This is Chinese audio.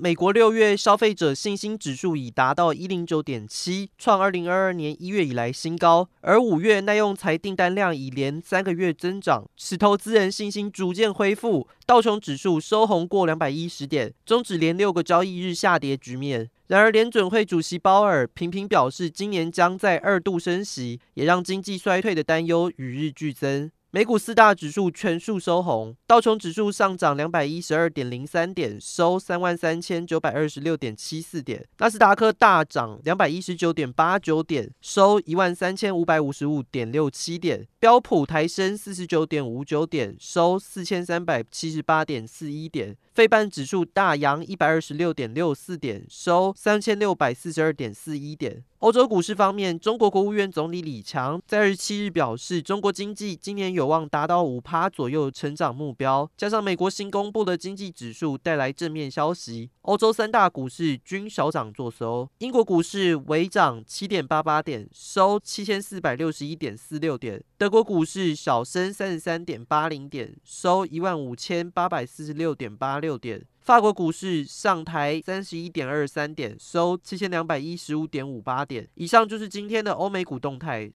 美国六月消费者信心指数已达到一零九点七，创二零二二年一月以来新高。而五月耐用材订单量已连三个月增长，使投资人信心逐渐恢复。道琼指数收红过两百一十点，终止连六个交易日下跌局面。然而，联准会主席鲍尔频频表示，今年将在二度升息，也让经济衰退的担忧与日俱增。美股四大指数全数收红，道琼指数上涨两百一十二点零三点，收三万三千九百二十六点七四点；纳斯达克大涨两百一十九点八九点，收一万三千五百五十五点六七点；标普台升四十九点五九点，收四千三百七十八点四一点；费半指数大扬一百二十六点六四点，收三千六百四十二点四一点。欧洲股市方面，中国国务院总理李强在二十七日表示，中国经济今年有望达到五趴左右成长目标。加上美国新公布的经济指数带来正面消息，欧洲三大股市均小涨作收。英国股市微涨七点八八点，收七千四百六十一点四六点。德国股市小升三十三点八零点，收一万五千八百四十六点八六点。法国股市上台三十一点二三点，收七千两百一十五点五八点。以上就是今天的欧美股动态。